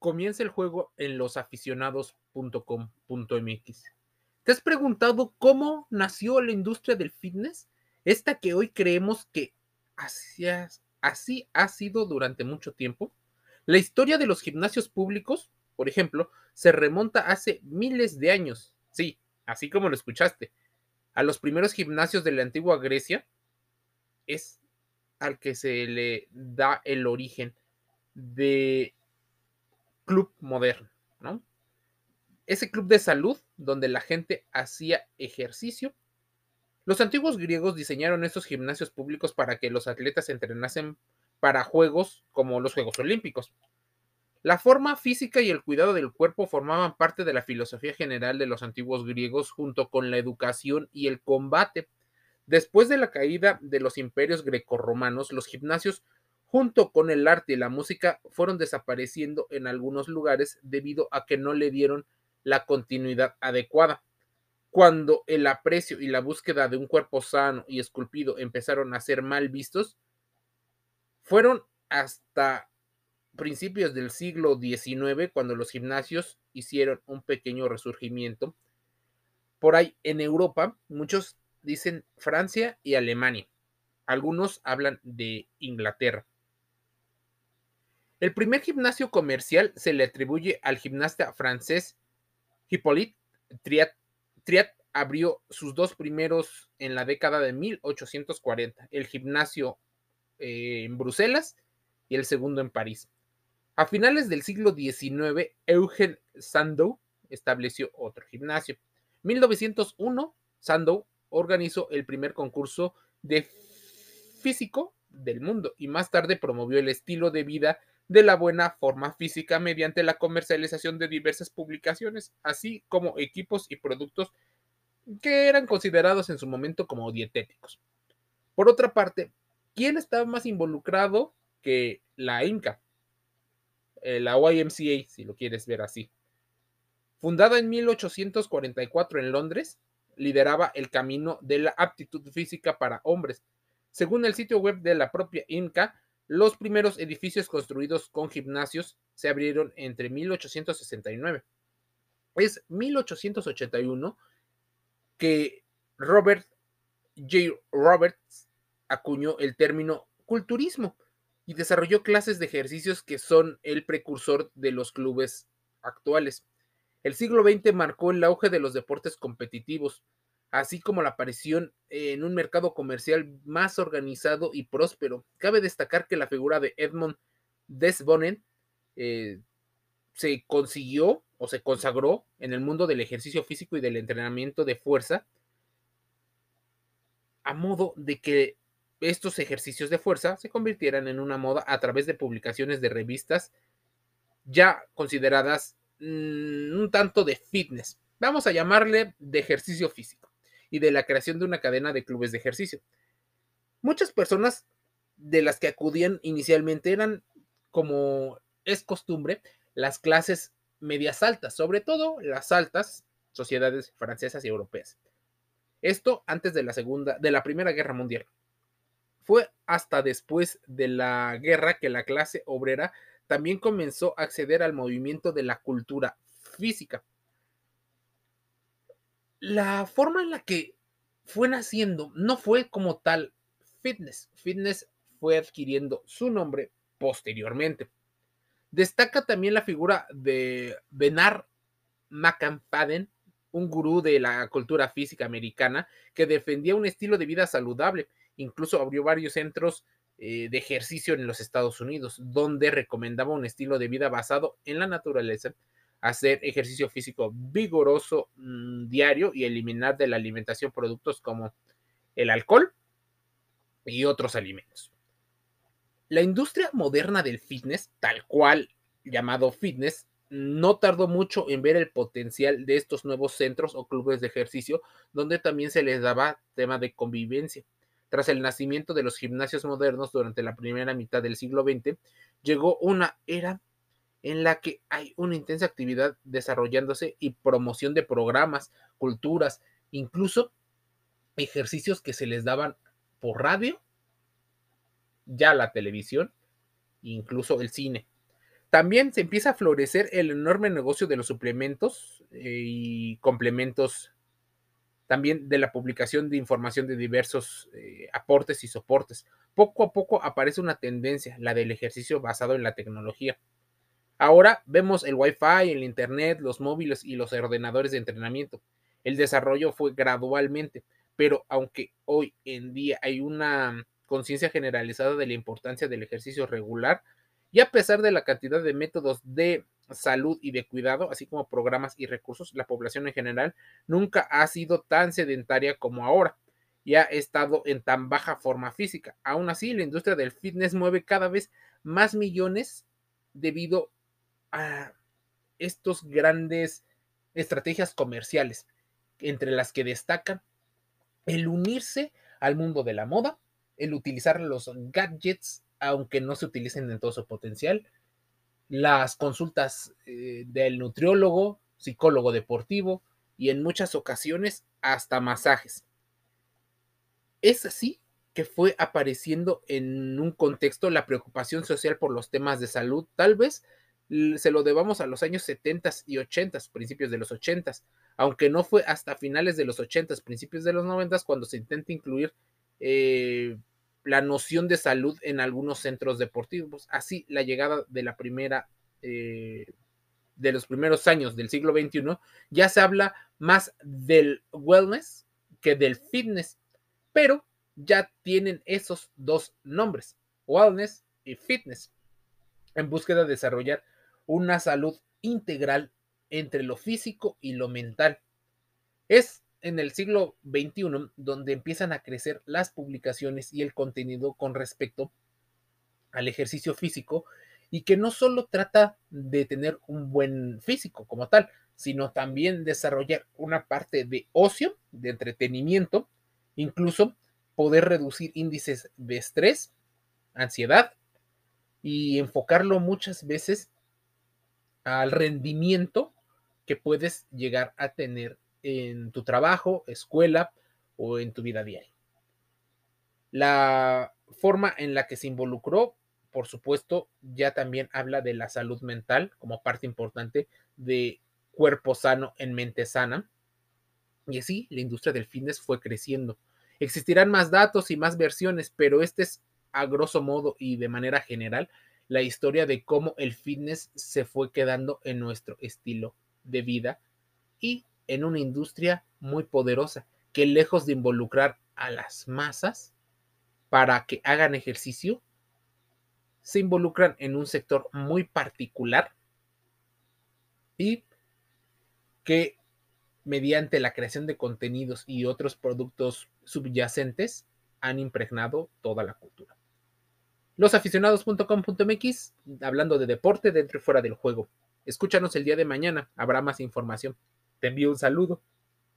comienza el juego en losaficionados.com.mx. ¿Te has preguntado cómo nació la industria del fitness? Esta que hoy creemos que así, así ha sido durante mucho tiempo. La historia de los gimnasios públicos, por ejemplo, se remonta hace miles de años. Sí, así como lo escuchaste. A los primeros gimnasios de la antigua Grecia es al que se le da el origen de club moderno, ¿no? Ese club de salud donde la gente hacía ejercicio. Los antiguos griegos diseñaron estos gimnasios públicos para que los atletas entrenasen para juegos como los Juegos Olímpicos. La forma física y el cuidado del cuerpo formaban parte de la filosofía general de los antiguos griegos junto con la educación y el combate. Después de la caída de los imperios grecorromanos, los gimnasios junto con el arte y la música fueron desapareciendo en algunos lugares debido a que no le dieron la continuidad adecuada. Cuando el aprecio y la búsqueda de un cuerpo sano y esculpido empezaron a ser mal vistos, fueron hasta principios del siglo XIX cuando los gimnasios hicieron un pequeño resurgimiento. Por ahí en Europa, muchos dicen Francia y Alemania. Algunos hablan de Inglaterra. El primer gimnasio comercial se le atribuye al gimnasta francés Hippolyte Triat. Triat abrió sus dos primeros en la década de 1840. El gimnasio eh, en Bruselas y el segundo en París. A finales del siglo XIX, Eugen Sandow estableció otro gimnasio. En 1901, Sandow organizó el primer concurso de físico del mundo y más tarde promovió el estilo de vida de la buena forma física mediante la comercialización de diversas publicaciones, así como equipos y productos que eran considerados en su momento como dietéticos. Por otra parte, ¿quién estaba más involucrado que la INCA? Eh, la YMCA, si lo quieres ver así. Fundada en 1844 en Londres, lideraba el camino de la aptitud física para hombres. Según el sitio web de la propia INCA, los primeros edificios construidos con gimnasios se abrieron entre 1869. Es 1881 que Robert J. Roberts acuñó el término culturismo y desarrolló clases de ejercicios que son el precursor de los clubes actuales. El siglo XX marcó el auge de los deportes competitivos, así como la aparición en un mercado comercial más organizado y próspero. Cabe destacar que la figura de Edmond Desbonen eh, se consiguió o se consagró en el mundo del ejercicio físico y del entrenamiento de fuerza, a modo de que estos ejercicios de fuerza se convirtieran en una moda a través de publicaciones de revistas ya consideradas mm, un tanto de fitness. Vamos a llamarle de ejercicio físico y de la creación de una cadena de clubes de ejercicio. Muchas personas de las que acudían inicialmente eran, como es costumbre, las clases medias altas, sobre todo las altas sociedades francesas y europeas. Esto antes de la segunda, de la Primera Guerra Mundial. Fue hasta después de la guerra que la clase obrera también comenzó a acceder al movimiento de la cultura física. La forma en la que fue naciendo no fue como tal fitness. Fitness fue adquiriendo su nombre posteriormente. Destaca también la figura de Benar McFadden, un gurú de la cultura física americana que defendía un estilo de vida saludable Incluso abrió varios centros eh, de ejercicio en los Estados Unidos, donde recomendaba un estilo de vida basado en la naturaleza, hacer ejercicio físico vigoroso mm, diario y eliminar de la alimentación productos como el alcohol y otros alimentos. La industria moderna del fitness, tal cual llamado fitness, no tardó mucho en ver el potencial de estos nuevos centros o clubes de ejercicio, donde también se les daba tema de convivencia. Tras el nacimiento de los gimnasios modernos durante la primera mitad del siglo XX, llegó una era en la que hay una intensa actividad desarrollándose y promoción de programas, culturas, incluso ejercicios que se les daban por radio, ya la televisión, incluso el cine. También se empieza a florecer el enorme negocio de los suplementos eh, y complementos, también de la publicación de información de diversos eh, aportes y soportes. Poco a poco aparece una tendencia, la del ejercicio basado en la tecnología. Ahora vemos el Wi-Fi, el Internet, los móviles y los ordenadores de entrenamiento. El desarrollo fue gradualmente, pero aunque hoy en día hay una conciencia generalizada de la importancia del ejercicio regular, y a pesar de la cantidad de métodos de salud y de cuidado, así como programas y recursos, la población en general nunca ha sido tan sedentaria como ahora y ha estado en tan baja forma física. Aún así, la industria del fitness mueve cada vez más millones debido a estos grandes estrategias comerciales, entre las que destacan el unirse al mundo de la moda, el utilizar los gadgets aunque no se utilicen en todo su potencial. Las consultas eh, del nutriólogo, psicólogo deportivo y en muchas ocasiones hasta masajes. Es así que fue apareciendo en un contexto la preocupación social por los temas de salud. Tal vez se lo debamos a los años 70 y 80, principios de los 80, aunque no fue hasta finales de los 80, principios de los 90 cuando se intenta incluir eh, la noción de salud en algunos centros deportivos. Así, la llegada de la primera, eh, de los primeros años del siglo XXI, ya se habla más del wellness que del fitness, pero ya tienen esos dos nombres, wellness y fitness, en búsqueda de desarrollar una salud integral entre lo físico y lo mental. Es en el siglo XXI donde empiezan a crecer las publicaciones y el contenido con respecto al ejercicio físico y que no solo trata de tener un buen físico como tal, sino también desarrollar una parte de ocio, de entretenimiento, incluso poder reducir índices de estrés, ansiedad y enfocarlo muchas veces al rendimiento que puedes llegar a tener en tu trabajo, escuela o en tu vida diaria. La forma en la que se involucró, por supuesto, ya también habla de la salud mental como parte importante de cuerpo sano en mente sana. Y así la industria del fitness fue creciendo. Existirán más datos y más versiones, pero este es a grosso modo y de manera general la historia de cómo el fitness se fue quedando en nuestro estilo de vida y en una industria muy poderosa que lejos de involucrar a las masas para que hagan ejercicio, se involucran en un sector muy particular y que mediante la creación de contenidos y otros productos subyacentes han impregnado toda la cultura. Losaficionados.com.mx, hablando de deporte dentro y fuera del juego. Escúchanos el día de mañana, habrá más información. Te envío un saludo.